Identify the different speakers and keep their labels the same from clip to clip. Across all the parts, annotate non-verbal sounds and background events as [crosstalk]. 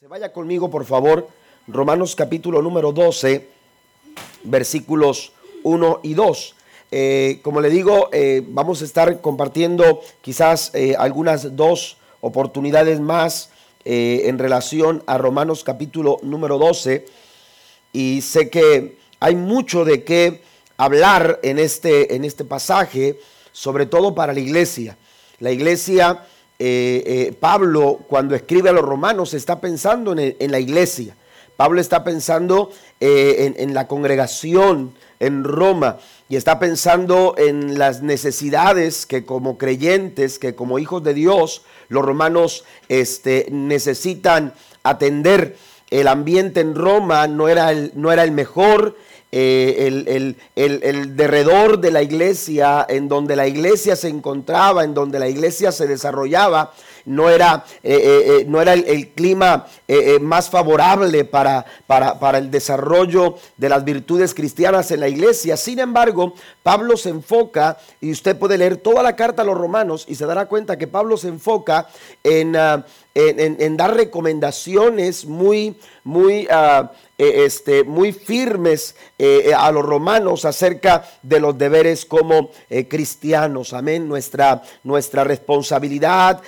Speaker 1: Se vaya conmigo, por favor, Romanos capítulo número 12, versículos 1 y 2. Eh, como le digo, eh, vamos a estar compartiendo quizás eh, algunas dos oportunidades más en relación a Romanos capítulo número 12. Y sé que hay mucho de qué hablar en este, en este pasaje, sobre todo para la iglesia. La iglesia eh, eh, Pablo cuando escribe a los romanos está pensando en, la iglesia. Pablo está pensando eh, en, la congregación en Roma y está pensando en las necesidades que como creyentes, que como hijos de Dios, los romanos este, necesitan atender. El ambiente en Roma no era el, no era el mejor, el, el, derredor de la iglesia, en donde la iglesia se encontraba, en donde la iglesia se desarrollaba, no era, eh, eh, eh, no era el, clima más favorable para, para, para, el desarrollo de las virtudes cristianas en la iglesia. Sin embargo, Pablo se enfoca, y usted puede leer toda la carta a los romanos y se dará cuenta que Pablo se enfoca en, ah, en, dar recomendaciones muy, muy ah, eh, este, muy firmes eh, eh, a los romanos acerca de los deberes como cristianos. Amén. Nuestra, nuestra responsabilidad,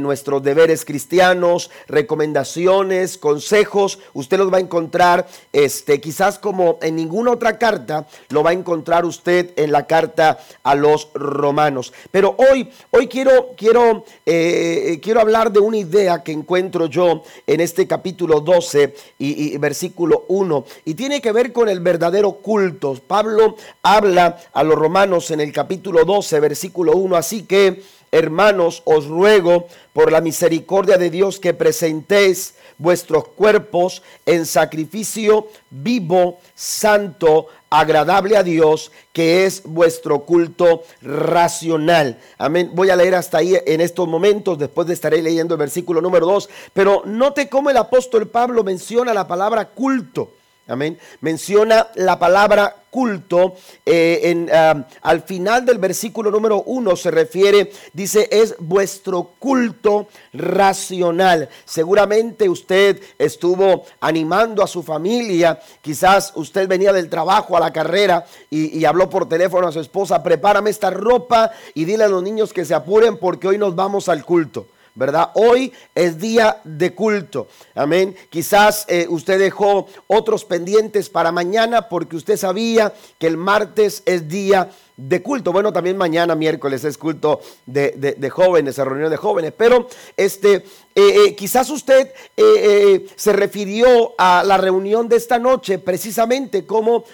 Speaker 1: nuestros deberes cristianos, recomendaciones, consejos, usted los va a encontrar, este, quizás como en ninguna otra carta, lo va a encontrar usted en la carta a los romanos. Pero hoy, hoy quiero, quiero, quiero hablar de una idea que encuentro yo en este capítulo 12 y versículo 1 y tiene que ver con el verdadero culto. Pablo habla a los romanos en el capítulo 12, versículo 1, así que hermanos, os ruego por la misericordia de Dios que presentéis vuestros cuerpos en sacrificio vivo, santo, agradable a Dios, que es vuestro culto racional. Amén. Voy a leer hasta ahí en estos momentos, después de estaré leyendo el versículo número 2, pero note cómo el apóstol Pablo menciona la palabra culto. Amén. Menciona la palabra culto. Eh, en, ah, al final del versículo número uno se refiere, dice, es vuestro culto racional. Seguramente usted estuvo animando a su familia. Quizás usted venía del trabajo a la carrera y, y habló por teléfono a su esposa, prepárame esta ropa y dile a los niños que se apuren porque hoy nos vamos al culto. ¿Verdad? Hoy es día de culto. Amén. Quizás eh, usted dejó otros pendientes para mañana porque usted sabía que el martes es día de culto. Bueno, también mañana miércoles es culto de, de, jóvenes, reunión de jóvenes. Pero este, eh, eh, quizás usted eh, se refirió a la reunión de esta noche precisamente como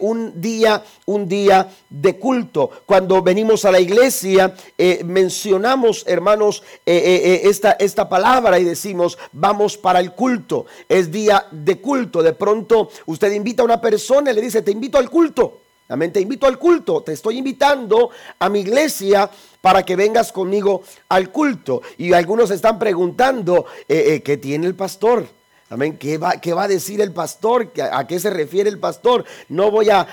Speaker 1: un día, un día de culto. Cuando venimos a la iglesia, mencionamos, hermanos, esta, esta palabra y decimos, vamos para el culto. Es día de culto. De pronto usted invita a una persona y le dice, te invito al culto. Amén. Te invito al culto. Te estoy invitando a mi iglesia para que vengas conmigo al culto. Y algunos están preguntando, eh, eh, ¿qué tiene el pastor? Amén. ¿Qué va, ¿Qué va, a decir el pastor? ¿A qué se refiere el pastor? No voy a,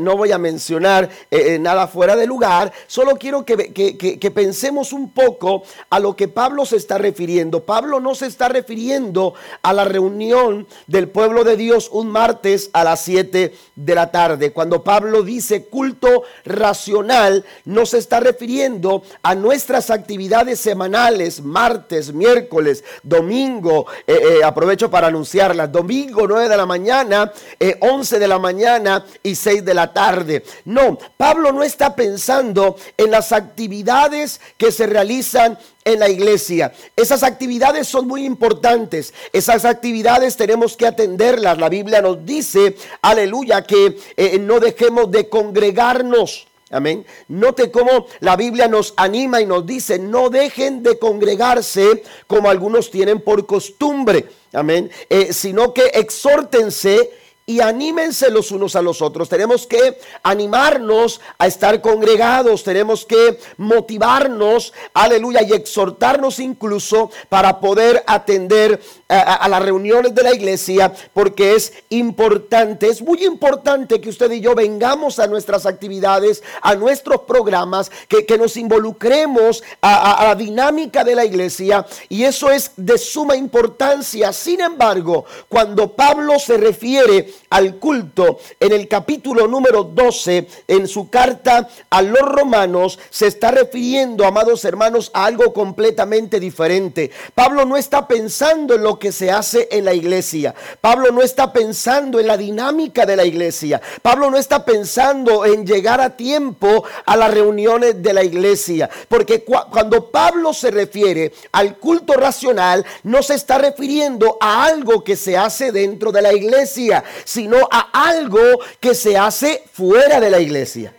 Speaker 1: no voy a mencionar eh, eh, nada fuera de lugar. Solo quiero que, que, pensemos un poco a lo que Pablo se está refiriendo. Pablo no se está refiriendo a la reunión del pueblo de Dios un martes a las 7 de la tarde. Cuando Pablo dice culto racional, no se está refiriendo a nuestras actividades semanales, martes, miércoles, domingo. Eh, aprovecho para anunciarlas. Domingo 9 de la mañana, 11 eh, de la mañana y 6 de la tarde. No, Pablo no está pensando en las actividades que se realizan en la iglesia. Esas actividades son muy importantes. Esas actividades tenemos que atenderlas. La Biblia nos dice, aleluya, que eh, no dejemos de congregarnos. Amén. Note cómo la Biblia nos anima y nos dice, no dejen de congregarse como algunos tienen por costumbre. Amén. Eh, sino que exhórtense y anímense los unos a los otros. Tenemos que animarnos a estar congregados, tenemos que motivarnos, aleluya, y exhortarnos incluso para poder atender a, las reuniones de la iglesia porque es importante, es muy importante que usted y yo vengamos a nuestras actividades, a nuestros programas, que, nos involucremos a, a la dinámica de la iglesia y eso es de suma importancia. Sin embargo, cuando Pablo se refiere al culto en el capítulo número 12, en su carta a los romanos, se está refiriendo, amados hermanos, a algo completamente diferente. Pablo no está pensando en lo que se hace en la iglesia. Pablo no está pensando en la dinámica de la iglesia. Pablo no está pensando en llegar a tiempo a las reuniones de la iglesia. Porque cuando Pablo se refiere al culto racional, no se está refiriendo a algo que se hace dentro de la iglesia, sino a algo que se hace fuera de la iglesia.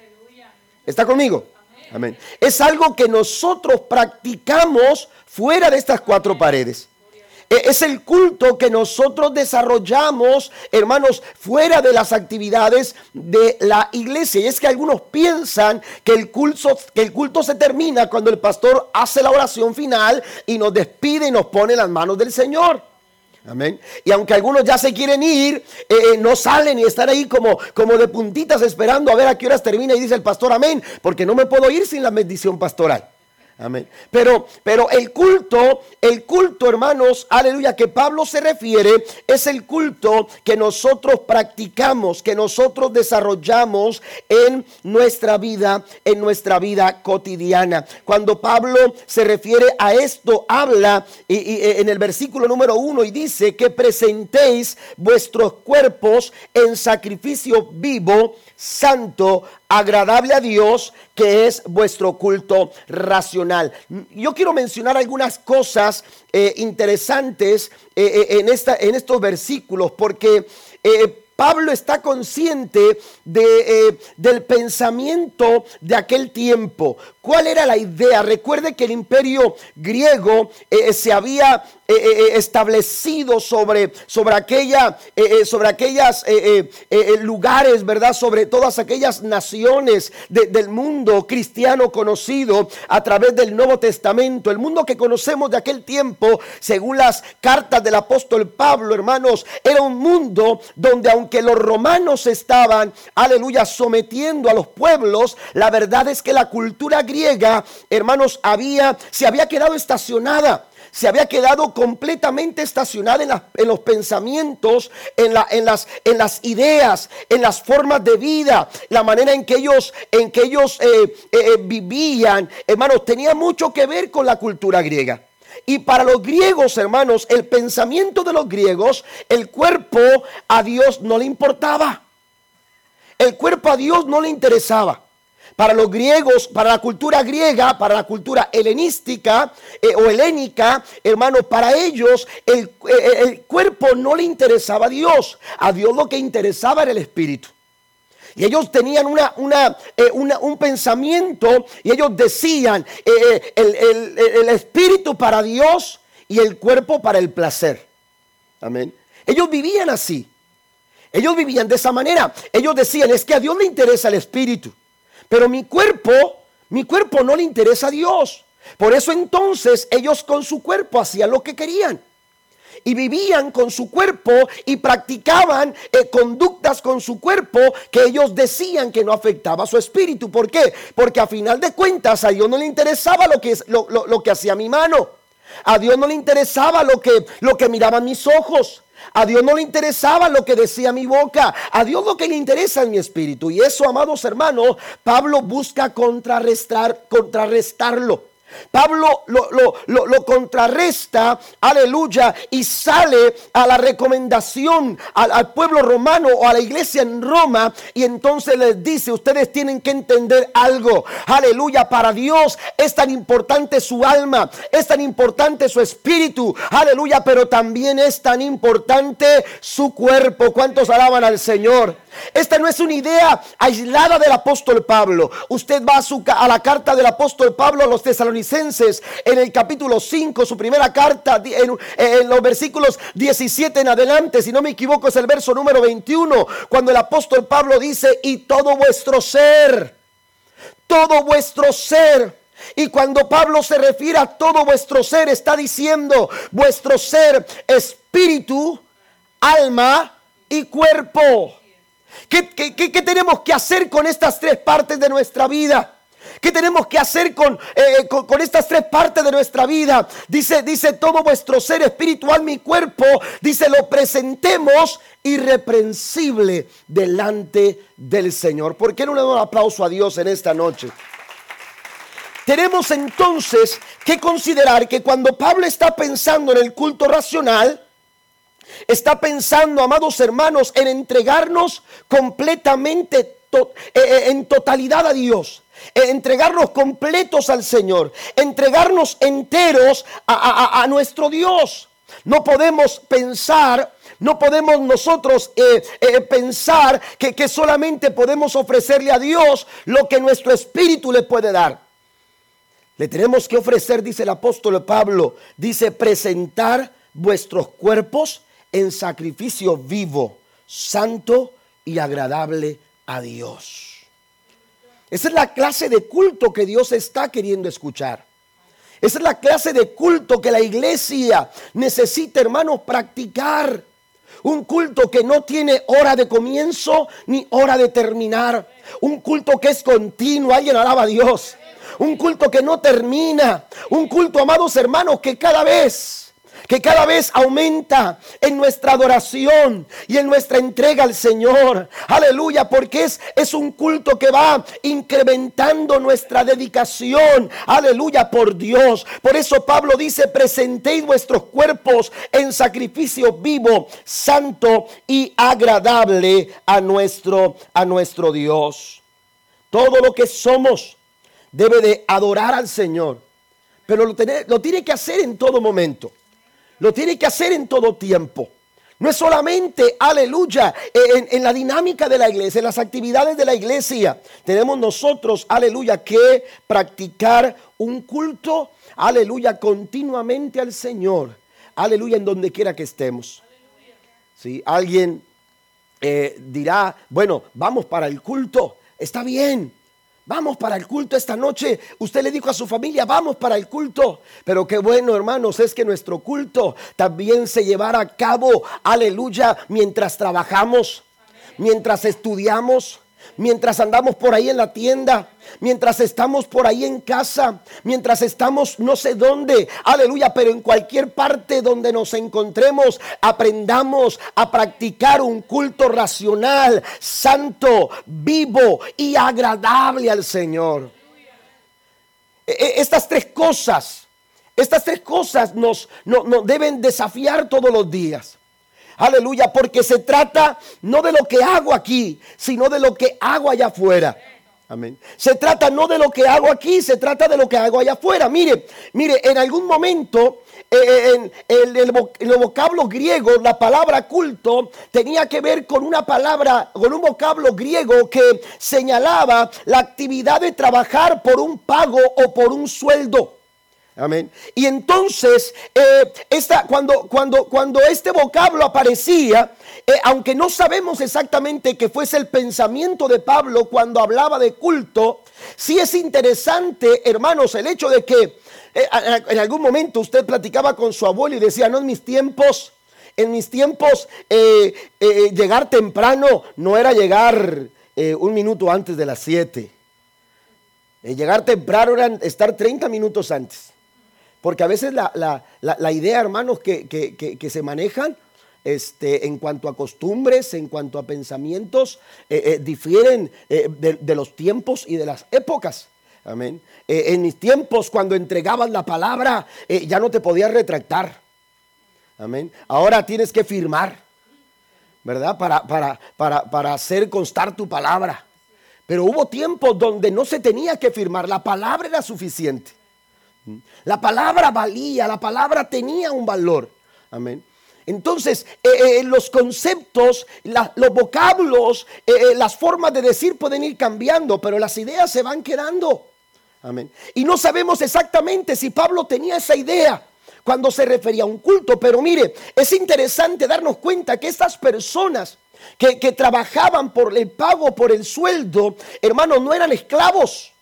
Speaker 1: ¿Está conmigo? Amén. Es algo que nosotros practicamos fuera de estas cuatro paredes. E, es el culto que nosotros desarrollamos, hermanos, fuera de las actividades de la iglesia. Y es que algunos piensan que el culto, que el culto se termina cuando el pastor hace la oración final y nos despide y nos pone las manos del Señor. Amén. Y aunque algunos ya se quieren ir, eh, eh, no salen y están ahí como, como de puntitas esperando a ver a qué horas termina y dice el pastor amén, porque no me puedo ir sin la bendición pastoral. Amén. Pero, pero el culto, el culto, hermanos, aleluya, que Pablo se refiere, es el culto que nosotros practicamos, que nosotros desarrollamos en nuestra vida, en nuestra vida cotidiana. Cuando Pablo se refiere a esto, habla y, en el versículo número uno y dice que presentéis vuestros cuerpos en sacrificio vivo, santo, agradable a Dios, que es vuestro culto racional. Yo quiero mencionar algunas cosas eh, interesantes eh, eh, en, esta, en estos versículos, porque Pablo está consciente de, del pensamiento de aquel tiempo. ¿Cuál era la idea? Recuerde que el imperio griego se había eh, eh, eh, establecido sobre, sobre, aquella, sobre aquellas lugares, ¿verdad? Sobre todas aquellas naciones del mundo cristiano conocido a través del Nuevo Testamento. El mundo que conocemos de aquel tiempo, según las cartas del apóstol Pablo, hermanos, era un mundo donde aunque los romanos estaban, aleluya, sometiendo a los pueblos, la verdad es que la cultura griega, hermanos, había, se había quedado estacionada se había quedado completamente estacionada en, los pensamientos, en, las, en, las, ideas, en las formas de vida, la manera en que ellos, en que ellos eh, eh, eh, vivían, hermanos, tenía mucho que ver con la cultura griega. Y para los griegos, hermanos, el pensamiento de los griegos, el cuerpo a Dios no le importaba. El cuerpo a Dios no le interesaba. Para los griegos, para la cultura griega, para la cultura helenística eh, o helénica, hermano, para ellos el, eh, el, cuerpo no le interesaba a Dios. A Dios lo que interesaba era el espíritu. Y ellos tenían una, una, eh, un pensamiento y ellos decían el, el espíritu para Dios y el cuerpo para el placer. Amén. Ellos vivían así. Ellos vivían de esa manera. Ellos decían, es que a Dios le interesa el espíritu. Pero mi cuerpo, mi cuerpo no le interesa a Dios. Por eso entonces ellos con su cuerpo hacían lo que querían. Y vivían con su cuerpo y practicaban eh, conductas con su cuerpo que ellos decían que no afectaba a su espíritu. ¿Por qué? Porque a final de cuentas a Dios no le interesaba lo que, lo, lo que hacía mi mano. A Dios no le interesaba lo que, lo que miraban mis ojos. A Dios no le interesaba lo que decía mi boca. A Dios lo que le interesa es mi espíritu. Y eso, amados hermanos, Pablo busca contrarrestar, contrarrestarlo. Pablo lo, contrarresta, aleluya, y sale a la recomendación al, pueblo romano o a la iglesia en Roma y entonces les dice, ustedes tienen que entender algo, aleluya, para Dios es tan importante su alma, es tan importante su espíritu, aleluya, pero también es tan importante su cuerpo. ¿Cuántos alaban al Señor? Esta no es una idea aislada del apóstol Pablo. Usted va a, la carta del apóstol Pablo a los tesalonicenses en el capítulo 5, su primera carta, en, los versículos 17 en adelante, si no me equivoco es el verso número 21, cuando el apóstol Pablo dice, y todo vuestro ser, todo vuestro ser Y cuando Pablo se refiere a todo vuestro ser, está diciendo vuestro ser, espíritu, alma y cuerpo. ¿Qué, tenemos que hacer con estas tres partes de nuestra vida? ¿Qué tenemos que hacer con, eh, con, estas tres partes de nuestra vida? Dice, dice todo vuestro ser espiritual, mi cuerpo, dice, lo presentemos irreprensible delante del Señor. ¿Por qué no le damos un aplauso a Dios en esta noche? Tenemos entonces que considerar que cuando Pablo está pensando en el culto racional, está pensando, amados hermanos, en entregarnos completamente eh, eh, en totalidad a Dios. Entregarnos completos al Señor. Entregarnos enteros a, nuestro Dios. No podemos pensar no podemos nosotros eh, pensar que, que, solamente podemos ofrecerle a Dios lo que nuestro espíritu le puede dar. Le tenemos que ofrecer, dice el apóstol Pablo, dice, presentar vuestros cuerpos en sacrificio vivo, santo y agradable a Dios. Esa es la clase de culto que Dios está queriendo escuchar. Esa es la clase de culto que la iglesia necesita, hermanos, practicar. Un culto que no tiene hora de comienzo ni hora de terminar. Un culto que es continuo. Alguien alaba a Dios. Un culto que no termina. Un culto, amados hermanos, que cada vez que cada vez aumenta en nuestra adoración y en nuestra entrega al Señor. Aleluya, porque es, es un culto que va incrementando nuestra dedicación. Aleluya, por Dios. Por eso Pablo dice, presentéis vuestros cuerpos en sacrificio vivo, santo y agradable a nuestro, a nuestro Dios. Todo lo que somos debe de adorar al Señor, pero lo, lo tiene que hacer en todo momento. Lo tiene que hacer en todo tiempo. No es solamente, aleluya, en, la dinámica de la iglesia, en las actividades de la iglesia. Tenemos nosotros, aleluya, que practicar un culto, aleluya, continuamente al Señor. Aleluya, en donde quiera que estemos. Si alguien eh, dirá, bueno, vamos para el culto, está bien. Vamos para el culto esta noche. Usted le dijo a su familia, vamos para el culto. Pero qué bueno, hermanos, es que nuestro culto también se llevará a cabo, aleluya, mientras trabajamos, mientras estudiamos, mientras andamos por ahí en la tienda, mientras estamos por ahí en casa, mientras estamos no sé dónde, aleluya, pero en cualquier parte donde nos encontremos, aprendamos a practicar un culto racional, santo, vivo y agradable al Señor. E, e, estas tres cosas, estas tres cosas nos, nos deben desafiar todos los días. Aleluya, porque se trata no de lo que hago aquí, sino de lo que hago allá afuera. Amén. Se trata no de lo que hago aquí, se trata de lo que hago allá afuera. Mire, mire, en algún momento eh, en, el, los vocablos griegos, la palabra culto tenía que ver con una palabra, con un vocablo griego que señalaba la actividad de trabajar por un pago o por un sueldo. Amén. Y entonces, eh, esta, cuando, cuando, cuando este vocablo aparecía, eh, aunque no sabemos exactamente qué fuese el pensamiento de Pablo cuando hablaba de culto, sí es interesante, hermanos, el hecho de que eh, en algún momento usted platicaba con su abuelo y decía, no en mis tiempos, en mis tiempos llegar temprano no era llegar un minuto antes de las 7. llegar temprano era estar 30 minutos antes. Porque a veces la, idea, hermanos, que, se manejan este, en cuanto a costumbres, en cuanto a pensamientos, eh, eh, difieren eh, de, los tiempos y de las épocas. Amén. en mis tiempos, cuando entregabas la palabra, ya no te podías retractar. Amén. Ahora tienes que firmar, ¿verdad? Para, para, para, para hacer constar tu palabra. Pero hubo tiempos donde no se tenía que firmar, la palabra era suficiente. La palabra valía, la palabra tenía un valor. Amén. Entonces, eh, eh, los conceptos, los vocablos, eh, las formas de decir pueden ir cambiando, pero las ideas se van quedando. Amén. Y no sabemos exactamente si Pablo tenía esa idea cuando se refería a un culto, pero mire, es interesante darnos cuenta que estas personas que, que trabajaban por el pago, por el sueldo, hermanos, no eran esclavos.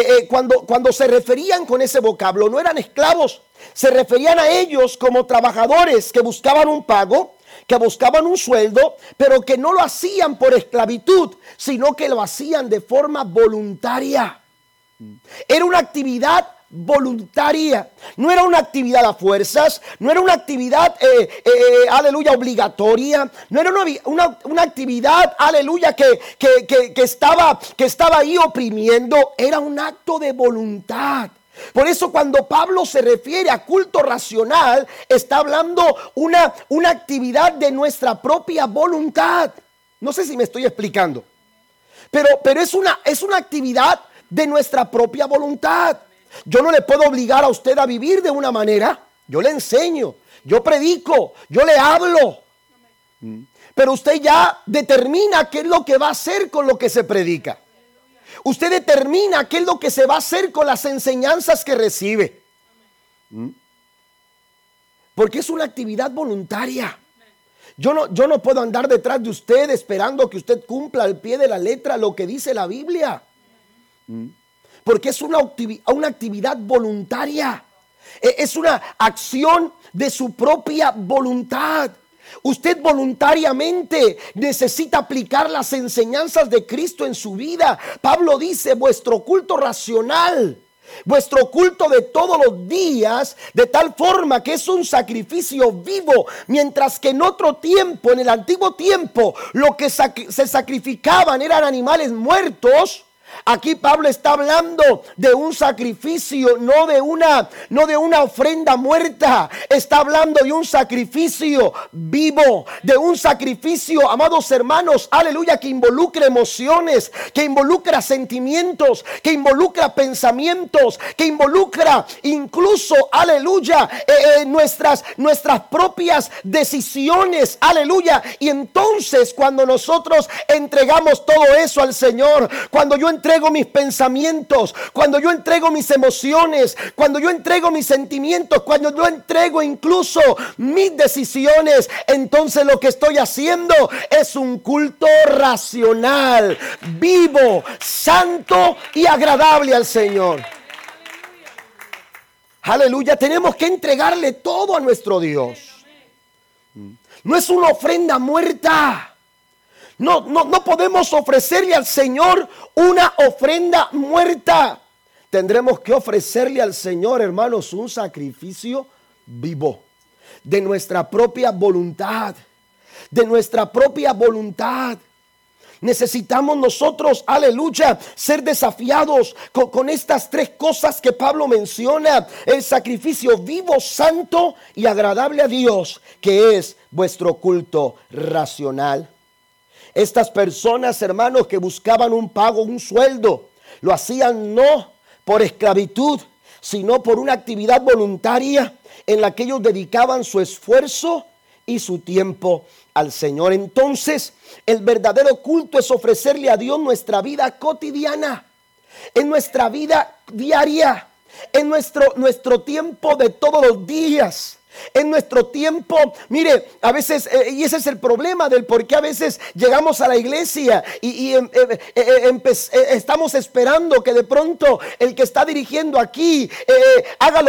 Speaker 1: Eh, cuando, cuando se referían con ese vocablo, no eran esclavos, se referían a ellos como trabajadores que buscaban un pago, que buscaban un sueldo, pero que no lo hacían por esclavitud, sino que lo hacían de forma voluntaria. Era una actividad voluntaria. No era una actividad a fuerzas, no era una actividad, eh, eh, eh, aleluya, obligatoria, no era una, actividad, aleluya, que, que, estaba, que estaba ahí oprimiendo, era un acto de voluntad. Por eso cuando Pablo se refiere a culto racional, está hablando una, una actividad de nuestra propia voluntad. No sé si me estoy explicando, pero, pero es, una, es una actividad de nuestra propia voluntad. Yo no le puedo obligar a usted a vivir de una manera. Yo le enseño, yo predico, yo le hablo. Pero usted ya determina qué es lo que va a hacer con lo que se predica. Usted determina qué es lo que se va a hacer con las enseñanzas que recibe. Porque es una actividad voluntaria. Yo no, yo no puedo andar detrás de usted esperando que usted cumpla al pie de la letra lo que dice la Biblia porque es una, una actividad voluntaria. E, es una acción de su propia voluntad. Usted voluntariamente necesita aplicar las enseñanzas de Cristo en su vida. Pablo dice, vuestro culto racional, vuestro culto de todos los días, de tal forma que es un sacrificio vivo, mientras que en otro tiempo, en el antiguo tiempo, lo que se sacrificaban eran animales muertos. Aquí Pablo está hablando de un sacrificio, no de una no de una ofrenda muerta, está hablando de un sacrificio vivo, de un sacrificio, amados hermanos, aleluya, que involucra emociones, que involucra sentimientos, que involucra pensamientos, que involucra incluso, aleluya, eh, eh, nuestras nuestras propias decisiones, aleluya. Y entonces cuando nosotros entregamos todo eso al Señor, cuando yo entrego mis pensamientos, cuando yo entrego mis emociones, cuando yo entrego mis sentimientos, cuando yo entrego incluso mis decisiones, entonces lo que estoy haciendo es un culto racional, vivo, santo y agradable al Señor. Aleluya, tenemos que entregarle todo a nuestro Dios. No es una ofrenda muerta. No, no, no podemos ofrecerle al Señor una ofrenda muerta. Tendremos que ofrecerle al Señor, hermanos, un sacrificio vivo de nuestra propia voluntad, de nuestra propia voluntad. Necesitamos nosotros, aleluya, ser desafiados con, con, estas tres cosas que Pablo menciona. El sacrificio vivo, santo y agradable a Dios, que es vuestro culto racional. Estas personas, hermanos, que buscaban un pago, un sueldo, lo hacían no por esclavitud, sino por una actividad voluntaria en la que ellos dedicaban su esfuerzo y su tiempo al Señor. Entonces, el verdadero culto es ofrecerle a Dios nuestra vida cotidiana, en nuestra vida diaria, en nuestro, nuestro tiempo de todos los días. En nuestro tiempo, mire, a veces, eh, y ese es el problema del por qué a veces llegamos a la iglesia y, em, eh, eh, estamos esperando que de pronto el que está dirigiendo aquí haga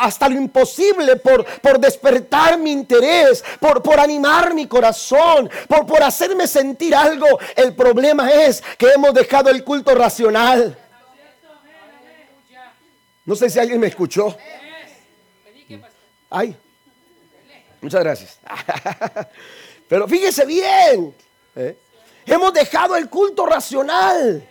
Speaker 1: hasta lo imposible por, por despertar mi interés, por, por animar mi corazón, por, por hacerme sentir algo. El problema es que hemos dejado el culto racional. No sé si alguien me escuchó. Ay. Muchas gracias. [laughs] Pero fíjese bien, ¿eh? hemos dejado el culto racional.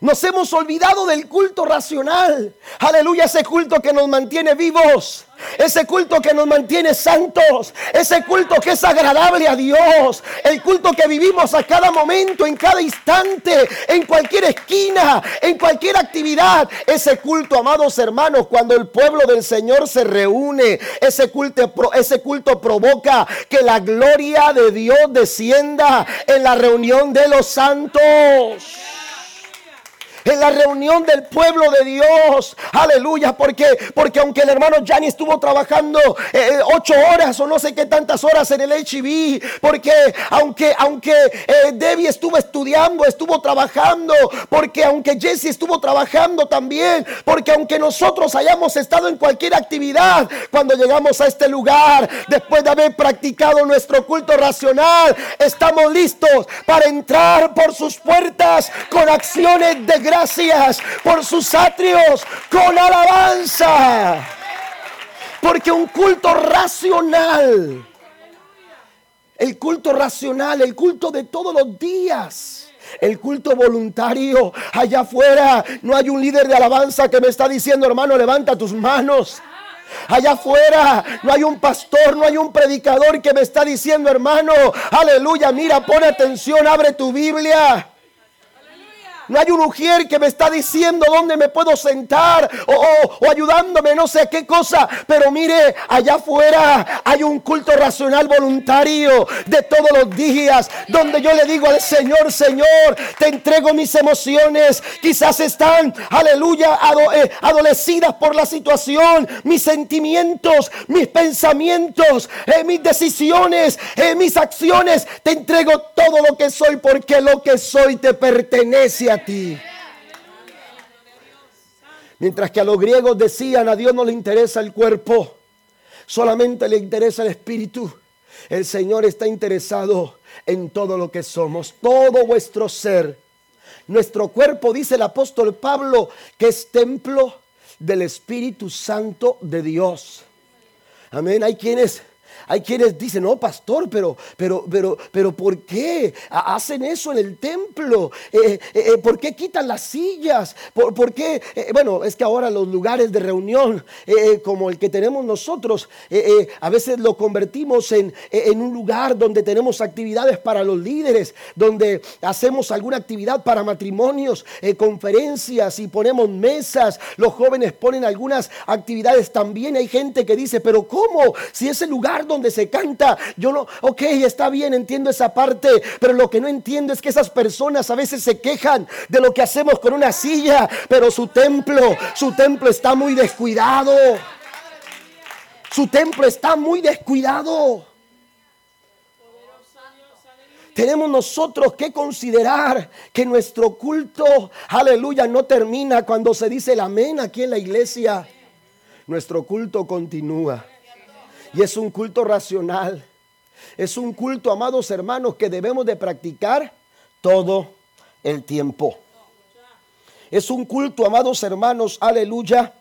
Speaker 1: Nos hemos olvidado del culto racional. Aleluya, ese culto que nos mantiene vivos. Ese culto que nos mantiene santos. Ese culto que es agradable a Dios. El culto que vivimos a cada momento, en cada instante, en cualquier esquina, en cualquier actividad. Ese culto, amados hermanos, cuando el pueblo del Señor se reúne, ese culto, ese culto provoca que la gloria de Dios descienda en la reunión de los santos. En la reunión del pueblo de Dios. Aleluya, porque porque aunque el hermano Gianni estuvo trabajando eh, ocho horas o no sé qué tantas horas en el HIV, porque aunque aunque eh, Debbie estuvo estudiando, estuvo trabajando, porque aunque Jesse estuvo trabajando también, porque aunque nosotros hayamos estado en cualquier actividad, cuando llegamos a este lugar, después de haber practicado nuestro culto racional, estamos listos para entrar por sus puertas con acciones de gracias, por sus atrios con alabanza. Porque un culto racional, el culto racional, el culto de todos los días, el culto voluntario allá afuera, no hay un líder de alabanza que me está diciendo, hermano, levanta tus manos. Allá afuera no hay un pastor, no hay un predicador que me está diciendo, hermano, aleluya, mira, pon atención, abre tu Biblia. No hay un mujer que me está diciendo dónde me puedo sentar o, ayudándome no sé qué cosa. Pero mire, allá afuera hay un culto racional voluntario de todos los días donde yo le digo al Señor, Señor, te entrego mis emociones. Quizás están, aleluya, eh, adolecidas por la situación, mis sentimientos, mis pensamientos, eh, mis decisiones, eh, mis acciones. Te entrego todo lo que soy porque lo que soy te pertenece ti. Mientras que a los griegos decían, a Dios no le interesa el cuerpo, solamente le interesa el espíritu. El Señor está interesado en todo lo que somos, todo vuestro ser. Nuestro cuerpo, dice el apóstol Pablo, que es templo del Espíritu Santo de Dios. Amén. Hay quienes hay quienes dicen, no, pastor, pero, pero, pero, pero, ¿por qué hacen eso en el templo? Eh, eh, eh, ¿Por qué quitan las sillas? ¿Por, qué? bueno, es que ahora los lugares de reunión, como el que tenemos nosotros, a veces lo convertimos en, en un lugar donde tenemos actividades para los líderes, donde hacemos alguna actividad para matrimonios, conferencias y ponemos mesas. Los jóvenes ponen algunas actividades también. Hay gente que dice, pero ¿cómo? Si ese lugar donde se canta. Yo no, ok, está bien, entiendo esa parte, pero lo que no entiendo es que esas personas a veces se quejan de lo que hacemos con una silla, pero su templo, su templo está muy descuidado. Su templo está muy descuidado. Tenemos nosotros que considerar que nuestro culto, aleluya, no termina cuando se dice el amén aquí en la iglesia. Nuestro culto continúa. Y es un culto racional. Es un culto, amados hermanos, que debemos de practicar todo el tiempo. Es un culto, amados hermanos, aleluya,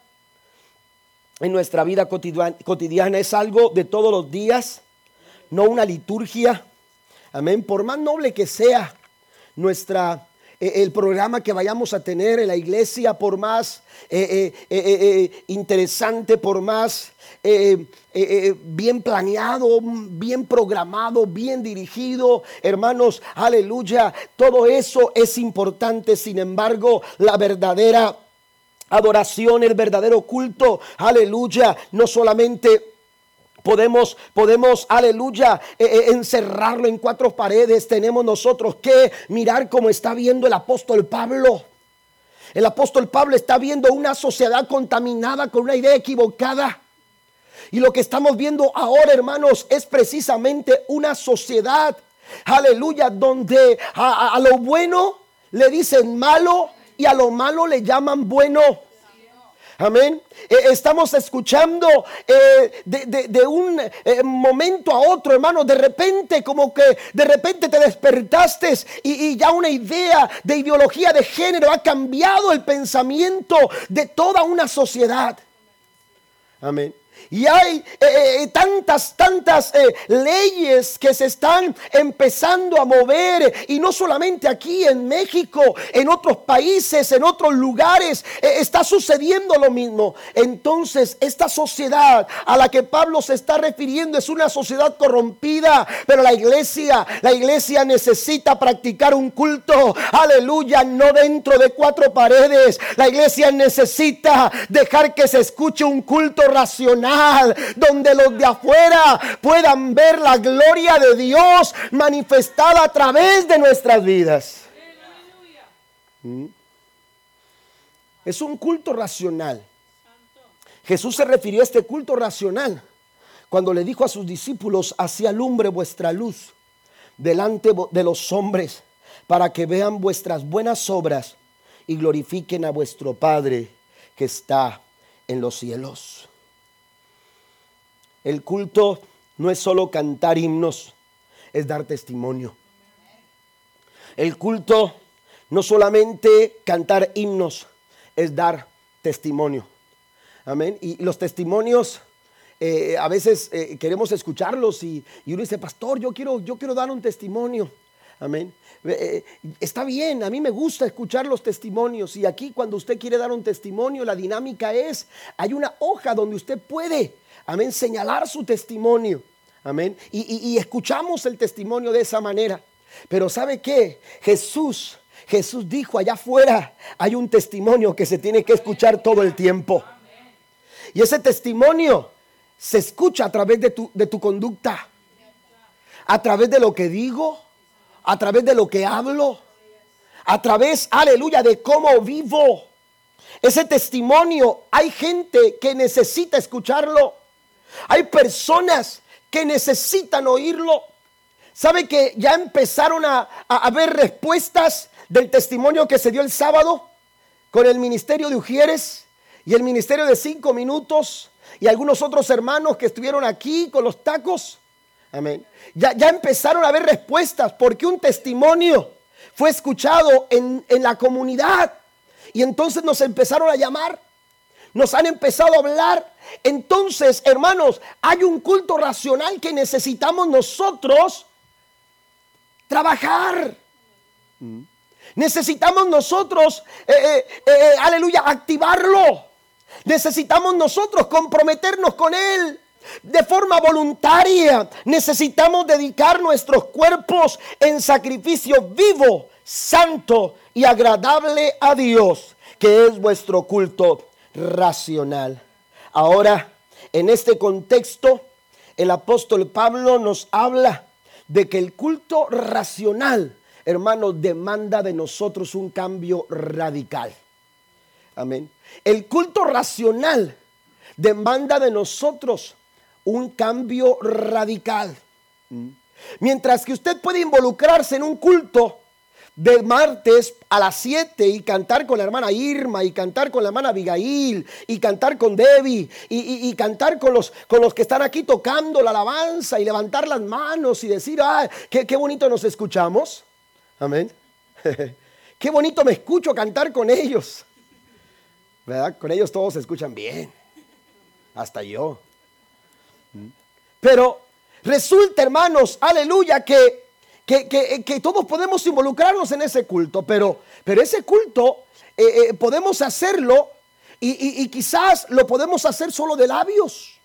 Speaker 1: en nuestra vida cotidiana. Es algo de todos los días, no una liturgia. Amén. Por más noble que sea nuestra el programa que vayamos a tener en la iglesia, por más eh, eh, interesante, por más eh, eh, eh, bien planeado, bien programado, bien dirigido. Hermanos, aleluya. Todo eso es importante. Sin embargo, la verdadera adoración, el verdadero culto, aleluya, no solamente... Podemos, podemos, aleluya, encerrarlo en cuatro paredes. Tenemos nosotros que mirar cómo está viendo el apóstol Pablo. El apóstol Pablo está viendo una sociedad contaminada con una idea equivocada. Y lo que estamos viendo ahora, hermanos, es precisamente una sociedad, aleluya, donde a, lo bueno le dicen malo y a lo malo le llaman bueno. Amén. Eh, estamos escuchando eh, de, un eh, momento a otro, hermano. De repente, como que de repente te despertaste y, y, ya una idea de ideología de género ha cambiado el pensamiento de toda una sociedad. Amén. Y hay eh, eh, tantas, tantas eh, leyes que se están empezando a mover. Y no solamente aquí en México, en otros países, en otros lugares, está sucediendo lo mismo. Entonces, esta sociedad a la que Pablo se está refiriendo es una sociedad corrompida. Pero la iglesia, la iglesia necesita practicar un culto. Aleluya, no dentro de cuatro paredes. La iglesia necesita dejar que se escuche un culto racional donde los de afuera puedan ver la gloria de Dios manifestada a través de nuestras vidas. ¿Mm? Es un culto racional. Jesús se refirió a este culto racional cuando le dijo a sus discípulos, así alumbre vuestra luz delante de los hombres, para que vean vuestras buenas obras y glorifiquen a vuestro Padre que está en los cielos. El culto no es solo cantar himnos, es dar testimonio. El culto no solamente cantar himnos, es dar testimonio. Amén. Y los testimonios eh, a veces eh, queremos escucharlos y, uno dice, pastor, yo quiero, yo quiero dar un testimonio. Amén. Eh, está bien, a mí me gusta escuchar los testimonios y aquí cuando usted quiere dar un testimonio, la dinámica es, hay una hoja donde usted puede, amén, señalar su testimonio. Amén. Y, y escuchamos el testimonio de esa manera. Pero ¿sabe qué? Jesús, Jesús dijo allá afuera, hay un testimonio que se tiene que escuchar todo el tiempo. Y ese testimonio se escucha a través de tu, de tu conducta, a través de lo que digo, a través de lo que hablo, a través, aleluya, de cómo vivo. Ese testimonio, hay gente que necesita escucharlo. Hay personas que necesitan oírlo. ¿Sabe que ya empezaron a, ver respuestas del testimonio que se dio el sábado con el ministerio de Ujieres y el ministerio de cinco minutos? y algunos otros hermanos que estuvieron aquí con los tacos. Amén. Ya, ya empezaron a haber respuestas porque un testimonio fue escuchado en, en la comunidad. Y entonces nos empezaron a llamar, nos han empezado a hablar. Entonces, hermanos, hay un culto racional que necesitamos nosotros trabajar. Necesitamos nosotros, eh, eh, eh, aleluya, activarlo. Necesitamos nosotros comprometernos con Él de forma voluntaria. Necesitamos dedicar nuestros cuerpos en sacrificio vivo, santo y agradable a Dios, que es vuestro culto racional. Ahora, en este contexto, el apóstol Pablo nos habla de que el culto racional, hermanos, demanda de nosotros un cambio radical. Amén. El culto racional demanda de nosotros un cambio radical. Mientras que usted puede involucrarse en un culto de martes a las 7 y cantar con la hermana Irma y cantar con la hermana Abigail y cantar con Debbie y, cantar con los, con los que están aquí tocando la alabanza y levantar las manos y decir, ah, qué, qué bonito nos escuchamos. Amén. [laughs] qué bonito me escucho cantar con ellos. ¿verdad? Con ellos todos se escuchan bien, hasta yo. Pero resulta, hermanos, aleluya, que, que, todos podemos involucrarnos en ese culto, pero, pero ese culto eh, eh, podemos hacerlo y, quizás lo podemos hacer solo de labios.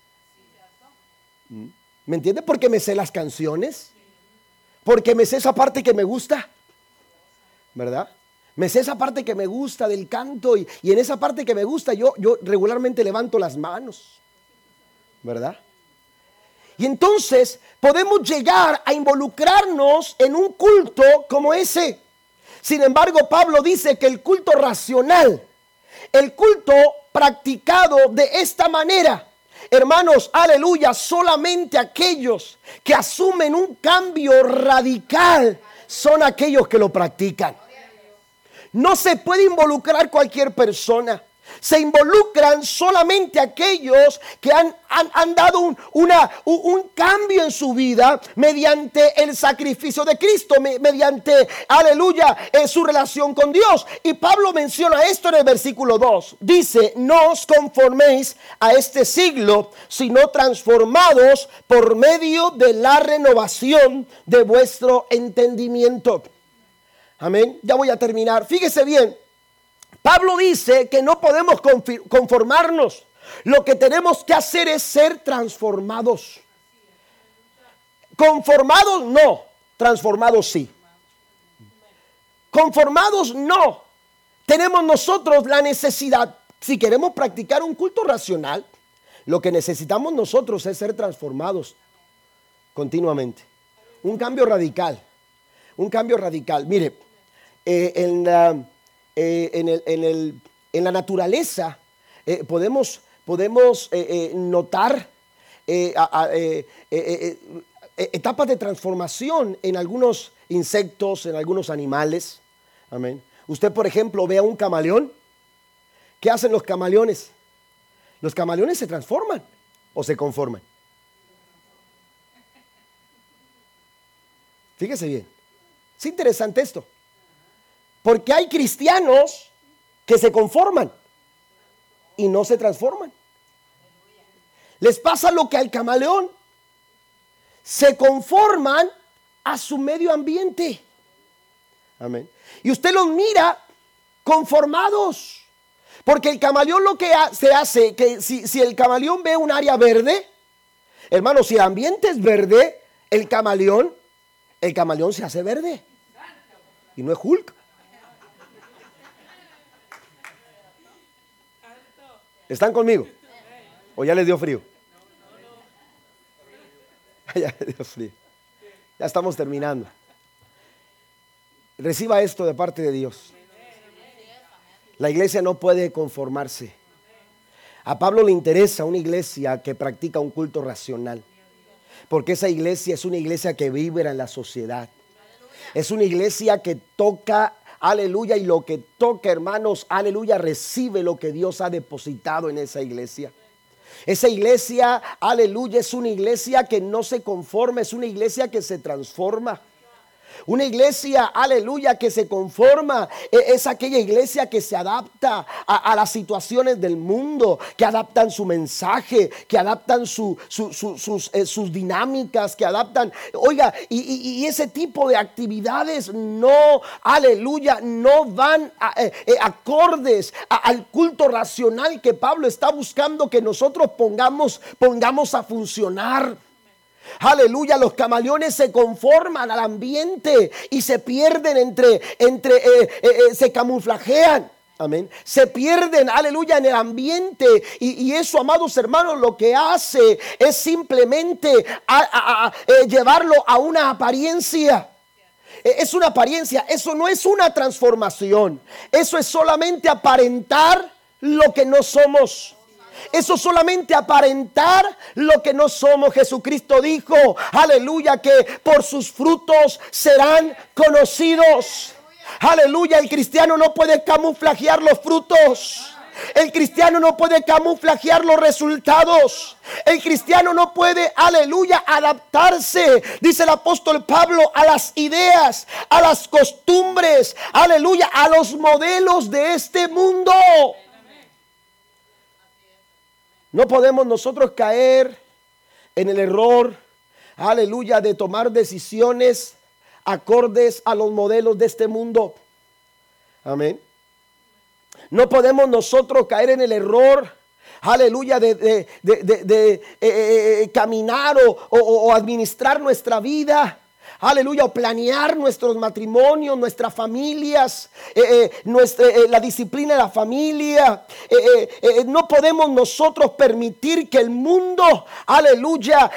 Speaker 1: ¿Me entiende? Porque me sé las canciones, porque me sé esa parte que me gusta, ¿verdad? Me sé esa parte que me gusta del canto y, en esa parte que me gusta yo, yo regularmente levanto las manos. ¿Verdad? Y entonces podemos llegar a involucrarnos en un culto como ese. Sin embargo, Pablo dice que el culto racional, el culto practicado de esta manera, hermanos, aleluya, solamente aquellos que asumen un cambio radical son aquellos que lo practican. No se puede involucrar cualquier persona. Se involucran solamente aquellos que han, han, dado un, una, un, cambio en su vida mediante el sacrificio de Cristo, mediante, aleluya, en su relación con Dios. Y Pablo menciona esto en el versículo 2. Dice, no os conforméis a este siglo, sino transformados por medio de la renovación de vuestro entendimiento Amén. Ya voy a terminar. Fíjese bien. Pablo dice que no podemos conformarnos. Lo que tenemos que hacer es ser transformados. Conformados no, transformados sí. Conformados no. Tenemos nosotros la necesidad, si queremos practicar un culto racional, lo que necesitamos nosotros es ser transformados continuamente. Un cambio radical. Un cambio radical. Mire, eh, en, eh, en, el, en, el, en la naturaleza eh, podemos, podemos notar etapas de transformación en algunos insectos, en algunos animales. Amén. Usted, por ejemplo, ve a un camaleón. ¿Qué hacen los camaleones? Los camaleones se transforman o se conforman. Fíjese bien. Es interesante esto. Porque hay cristianos que se conforman y no se transforman. Les pasa lo que al camaleón. Se conforman a su medio ambiente. Amén. Y usted los mira conformados. Porque el camaleón lo que se hace, que si, si el camaleón ve un área verde, hermano, si el ambiente es verde, el camaleón, el camaleón se hace verde. Y no es Hulk. ¿Están conmigo? ¿O ya les dio frío? [laughs] ya les dio frío. Ya estamos terminando. Reciba esto de parte de Dios. La iglesia no puede conformarse. A Pablo le interesa una iglesia que practica un culto racional. Porque esa iglesia es una iglesia que vibra en la sociedad. Es una iglesia que toca, aleluya, y lo que toca, hermanos, aleluya, recibe lo que Dios ha depositado en esa iglesia. Esa iglesia, aleluya, es una iglesia que no se conforma, es una iglesia que se transforma. Una iglesia, aleluya, que se conforma. E, es aquella iglesia que se adapta a, las situaciones del mundo, que adaptan su mensaje, que adaptan sus, eh, sus, dinámicas, que adaptan, oiga, y, ese tipo de actividades no, aleluya, no van eh, eh, acordes al culto racional que Pablo está buscando que nosotros pongamos, pongamos a funcionar. Aleluya, los camaleones se conforman al ambiente y se pierden entre, entre, eh, eh, eh, se camuflajean. Amén. Se pierden, aleluya, en el ambiente. Y, eso, amados hermanos, lo que hace es simplemente llevarlo a una apariencia. Es una apariencia, eso no es una transformación. Eso es solamente aparentar lo que no somos. Eso solamente aparentar lo que no somos. Jesucristo dijo, aleluya, que por sus frutos serán conocidos. Aleluya, el cristiano no puede camuflajear los frutos. El cristiano no puede camuflajear los resultados. El cristiano no puede, aleluya, adaptarse, dice el apóstol Pablo, a las ideas, a las costumbres, aleluya, a los modelos de este mundo. No podemos nosotros caer en el error, aleluya, de tomar decisiones acordes a los modelos de este mundo. Amén. No podemos nosotros caer en el error, aleluya, de, de, eh, eh, eh, caminar o administrar nuestra vida aleluya, o planear nuestros matrimonios, nuestras familias, eh, eh, nuestra, eh, la disciplina de la familia. no podemos nosotros permitir que el mundo, aleluya,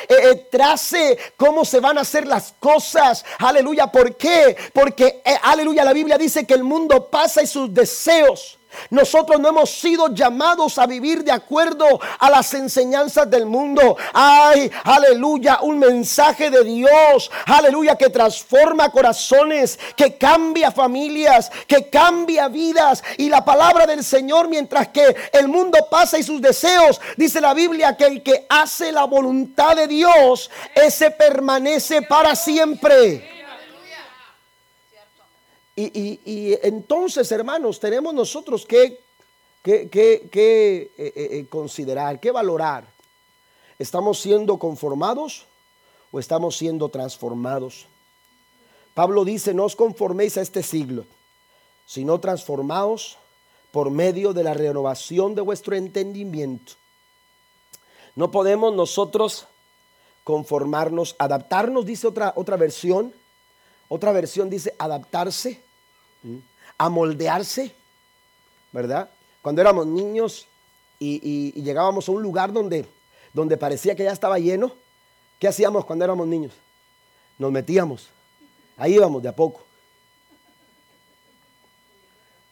Speaker 1: trace cómo se van a hacer las cosas. Aleluya, ¿por qué? Porque, aleluya, la Biblia dice que el mundo pasa y sus deseos nosotros no hemos sido llamados a vivir de acuerdo a las enseñanzas del mundo. Ay, aleluya, un mensaje de Dios, aleluya, que transforma corazones, que cambia familias, que cambia vidas. Y la palabra del Señor, mientras que el mundo pasa y sus deseos, dice la Biblia que el que hace la voluntad de Dios, ese permanece para siempre. Y, entonces, hermanos, tenemos nosotros que, eh, eh, eh, considerar, que valorar. ¿Estamos siendo conformados o estamos siendo transformados? Pablo dice, no os conforméis a este siglo, sino transformaos por medio de la renovación de vuestro entendimiento. No podemos nosotros conformarnos, adaptarnos, dice otra, otra versión. Otra versión dice adaptarse a moldearse, ¿verdad? Cuando éramos niños y, llegábamos a un lugar donde, donde parecía que ya estaba lleno, ¿qué hacíamos cuando éramos niños? Nos metíamos, ahí íbamos de a poco,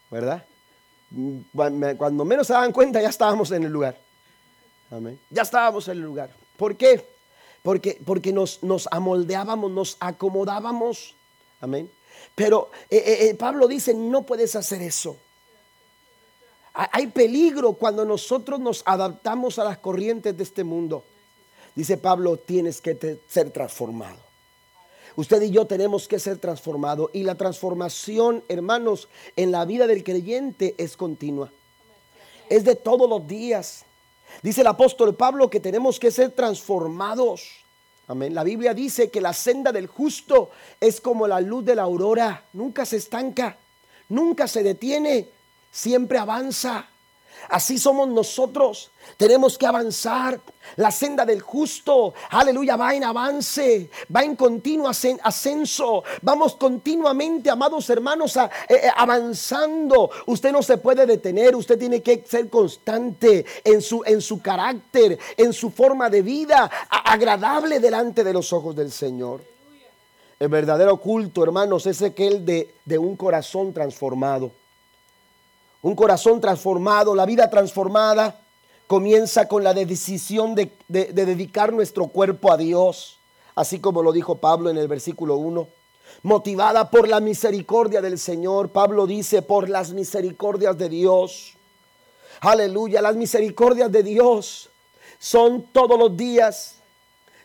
Speaker 1: ¿verdad? Cuando menos se daban cuenta, ya estábamos en el lugar. Amén. Ya estábamos en el lugar. ¿Por qué? Porque, porque nos, nos amoldeábamos, nos acomodábamos. Amén. Pero eh, eh, eh, Pablo dice, no puedes hacer eso. Hay peligro cuando nosotros nos adaptamos a las corrientes de este mundo. Dice Pablo, tienes que ser transformado. Usted y yo tenemos que ser transformados. Y la transformación, hermanos, en la vida del creyente es continua. Es de todos los días. Dice el apóstol Pablo que tenemos que ser transformados. Amén. La Biblia dice que la senda del justo es como la luz de la aurora. Nunca se estanca, nunca se detiene, siempre avanza. Así somos nosotros. Tenemos que avanzar. La senda del justo, aleluya, va en avance, va en continuo ascenso. Vamos continuamente, amados hermanos, eh, eh, avanzando. Usted no se puede detener, usted tiene que ser constante en su, en su carácter, en su forma de vida, agradable delante de los ojos del Señor. El verdadero culto, hermanos, es aquel de, de un corazón transformado. Un corazón transformado, la vida transformada, comienza con la decisión de, dedicar nuestro cuerpo a Dios, así como lo dijo Pablo en el versículo 1. Motivada por la misericordia del Señor, Pablo dice, por las misericordias de Dios. Aleluya, las misericordias de Dios son todos los días.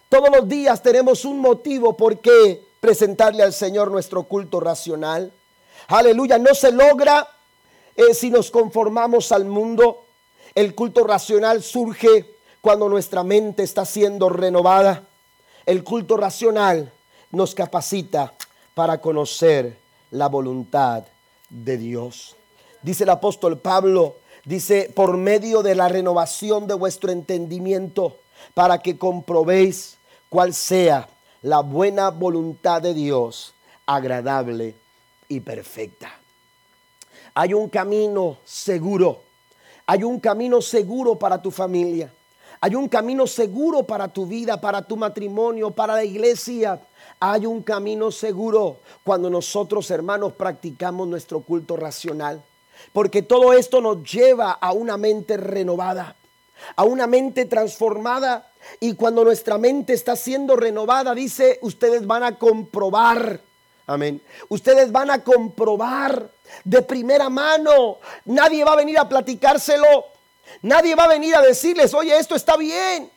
Speaker 1: Todos los días tenemos un motivo por qué presentarle al Señor nuestro culto racional. Aleluya, no se logra eh, si nos conformamos al mundo, el culto racional surge cuando nuestra mente está siendo renovada. El culto racional nos capacita para conocer la voluntad de Dios. Dice el apóstol Pablo, dice, por medio de la renovación de vuestro entendimiento, para que comprobéis cuál sea la buena voluntad de Dios, agradable y perfecta. Hay un camino seguro. Hay un camino seguro para tu familia. Hay un camino seguro para tu vida, para tu matrimonio, para la iglesia. Hay un camino seguro cuando nosotros, hermanos, practicamos nuestro culto racional. Porque todo esto nos lleva a una mente renovada, a una mente transformada. Y cuando nuestra mente está siendo renovada, dice, ustedes van a comprobar Amén. Ustedes van a comprobar de primera mano. Nadie va a venir a platicárselo. Nadie va a venir a decirles, oye, esto está bien.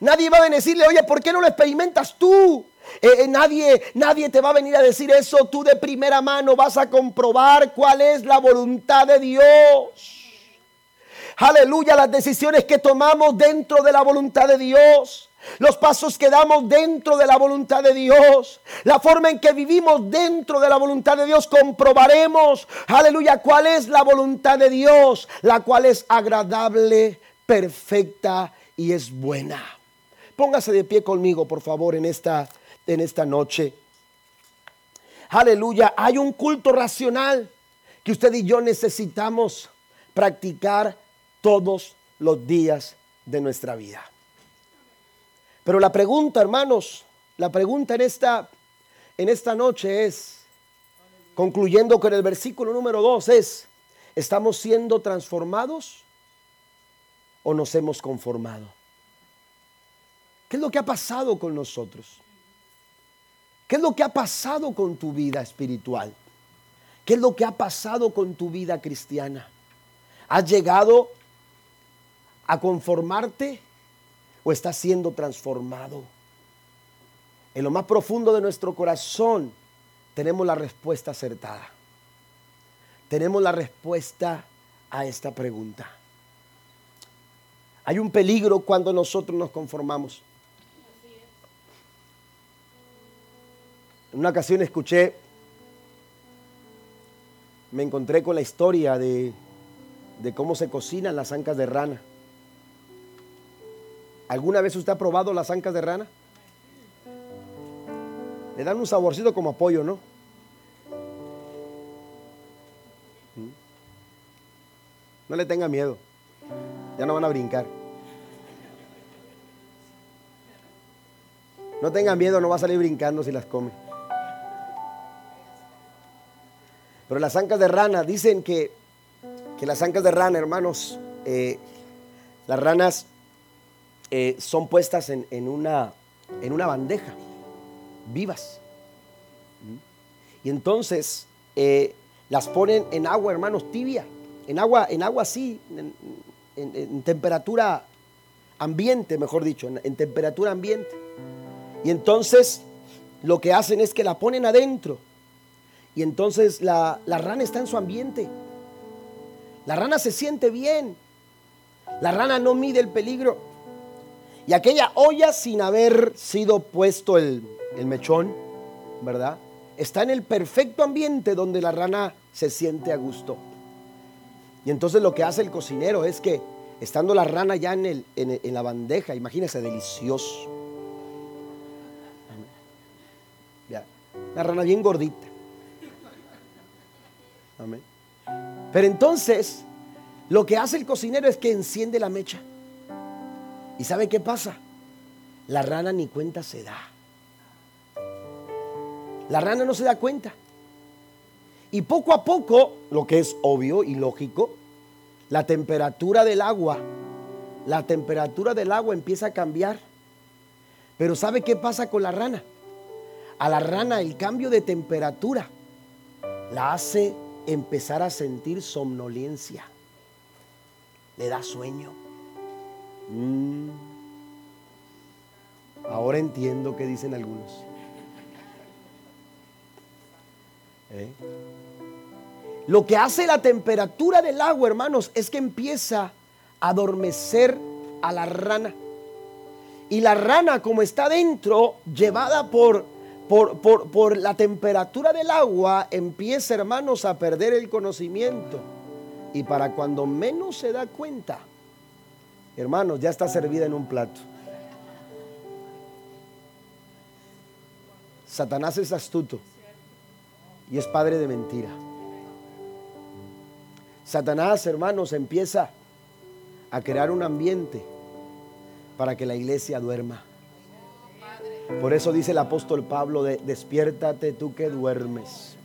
Speaker 1: Nadie va a decirle, oye, ¿por qué no lo experimentas tú? Eh, eh, nadie, nadie te va a venir a decir eso. Tú de primera mano vas a comprobar cuál es la voluntad de Dios. Aleluya, las decisiones que tomamos dentro de la voluntad de Dios los pasos que damos dentro de la voluntad de Dios, la forma en que vivimos dentro de la voluntad de Dios, comprobaremos, aleluya, cuál es la voluntad de Dios, la cual es agradable, perfecta y es buena. Póngase de pie conmigo, por favor, en esta, en esta noche. Aleluya, hay un culto racional que usted y yo necesitamos practicar todos los días de nuestra vida. Pero la pregunta, hermanos, la pregunta en esta, en esta noche es, concluyendo con el versículo número 2, es, ¿estamos siendo transformados o nos hemos conformado? ¿Qué es lo que ha pasado con nosotros? ¿Qué es lo que ha pasado con tu vida espiritual? ¿Qué es lo que ha pasado con tu vida cristiana? ¿Has llegado a conformarte o está siendo transformado? En lo más profundo de nuestro corazón tenemos la respuesta acertada. Tenemos la respuesta a esta pregunta. Hay un peligro cuando nosotros nos conformamos. En una ocasión escuché, me encontré con la historia de, de cómo se cocinan las ancas de rana. ¿Alguna vez usted ha probado las ancas de rana? Le dan un saborcito como apoyo, ¿no? ¿Mm? No le tenga miedo. Ya no van a brincar. No tenga miedo, no va a salir brincando si las come. Pero las ancas de rana dicen que, que las ancas de rana, hermanos, eh, las ranas eh, son puestas en, una, en una bandeja, vivas. Y entonces eh, las ponen en agua, hermanos, tibia, en agua, en agua así, en, temperatura ambiente, mejor dicho, en, temperatura ambiente. Y entonces lo que hacen es que la ponen adentro. Y entonces la, la rana está en su ambiente. La rana se siente bien. La rana no mide el peligro. Y aquella olla sin haber sido puesto el, el mechón, ¿verdad? Está en el perfecto ambiente donde la rana se siente a gusto. Y entonces lo que hace el cocinero es que, estando la rana ya en, el, en, la bandeja, imagínese, delicioso. Ya, la rana bien gordita. Amén. Pero entonces, lo que hace el cocinero es que enciende la mecha. ¿Y sabe qué pasa? La rana ni cuenta se da. La rana no se da cuenta. Y poco a poco, lo que es obvio y lógico, la temperatura del agua, la temperatura del agua empieza a cambiar. Pero ¿sabe qué pasa con la rana? A la rana el cambio de temperatura la hace empezar a sentir somnolencia. Le da sueño. Mm. Ahora entiendo qué dicen algunos. ¿Eh? Lo que hace la temperatura del agua, hermanos, es que empieza a adormecer a la rana. Y la rana, como está dentro, llevada por, por, por, la temperatura del agua, empieza, hermanos, a perder el conocimiento. Y para cuando menos se da cuenta, hermanos, ya está servida en un plato. Satanás es astuto y es padre de mentira. Satanás, hermanos, empieza a crear un ambiente para que la iglesia duerma. Por eso dice el apóstol Pablo, de, despiértate tú que duermes,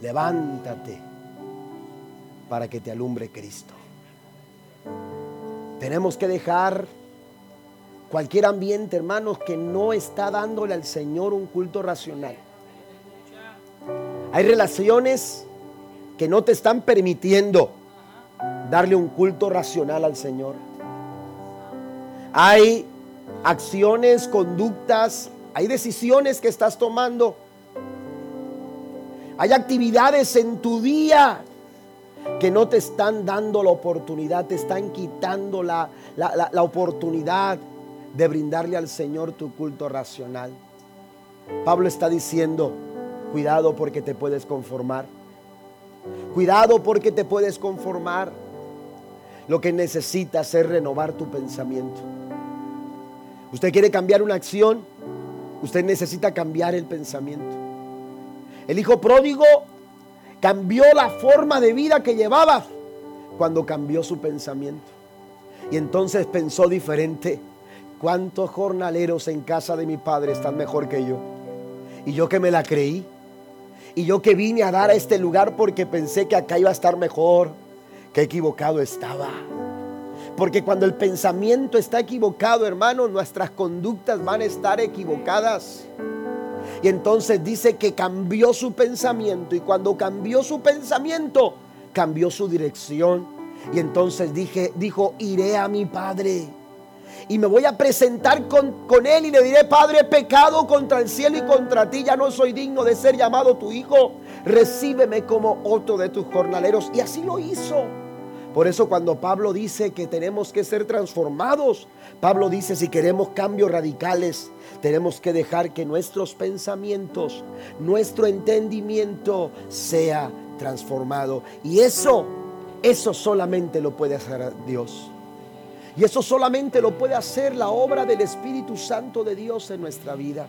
Speaker 1: levántate para que te alumbre Cristo. Tenemos que dejar cualquier ambiente, hermanos, que no está dándole al Señor un culto racional. Hay relaciones que no te están permitiendo darle un culto racional al Señor. Hay acciones, conductas, hay decisiones que estás tomando. Hay actividades en tu día que no te están dando la oportunidad, te están quitando la, la, oportunidad de brindarle al Señor tu culto racional. Pablo está diciendo, Cuidado porque te puedes conformar. Cuidado porque te puedes conformar. Lo que necesitas es renovar tu pensamiento. Usted quiere cambiar una acción, usted necesita cambiar el pensamiento. El hijo pródigo cambió la forma de vida que llevaba cuando cambió su pensamiento. Y entonces pensó diferente. ¿Cuántos jornaleros en casa de mi padre están mejor que yo? Y yo que me la creí. Y yo que vine a dar a este lugar porque pensé que acá iba a estar mejor, que equivocado estaba. Porque cuando el pensamiento está equivocado, hermano, nuestras conductas van a estar equivocadas. Y entonces dice que cambió su pensamiento. Y cuando cambió su pensamiento, cambió su dirección. Y entonces dije, dijo, iré a mi padre y me voy a presentar con, él y le diré, Padre, pecado contra el cielo y contra ti, ya no soy digno de ser llamado tu hijo, recíbeme como otro de tus jornaleros. Y así lo hizo. Por eso cuando Pablo dice que tenemos que ser transformados, Pablo dice si queremos cambios radicales, tenemos que dejar que nuestros pensamientos, nuestro entendimiento sea transformado. Y eso, eso solamente lo puede hacer Dios. Y eso solamente lo puede hacer la obra del Espíritu Santo de Dios en nuestra vida.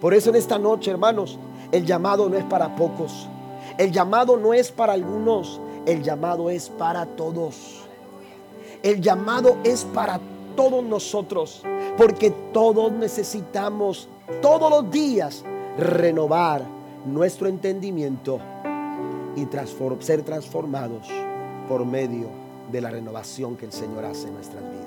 Speaker 1: Por eso en esta noche, hermanos, el llamado no es para pocos. El llamado no es para algunos. El llamado es para todos. El llamado es para todos nosotros. Porque todos necesitamos todos los días renovar nuestro entendimiento y ser transformados por medio de la renovación que el Señor hace en nuestras vidas.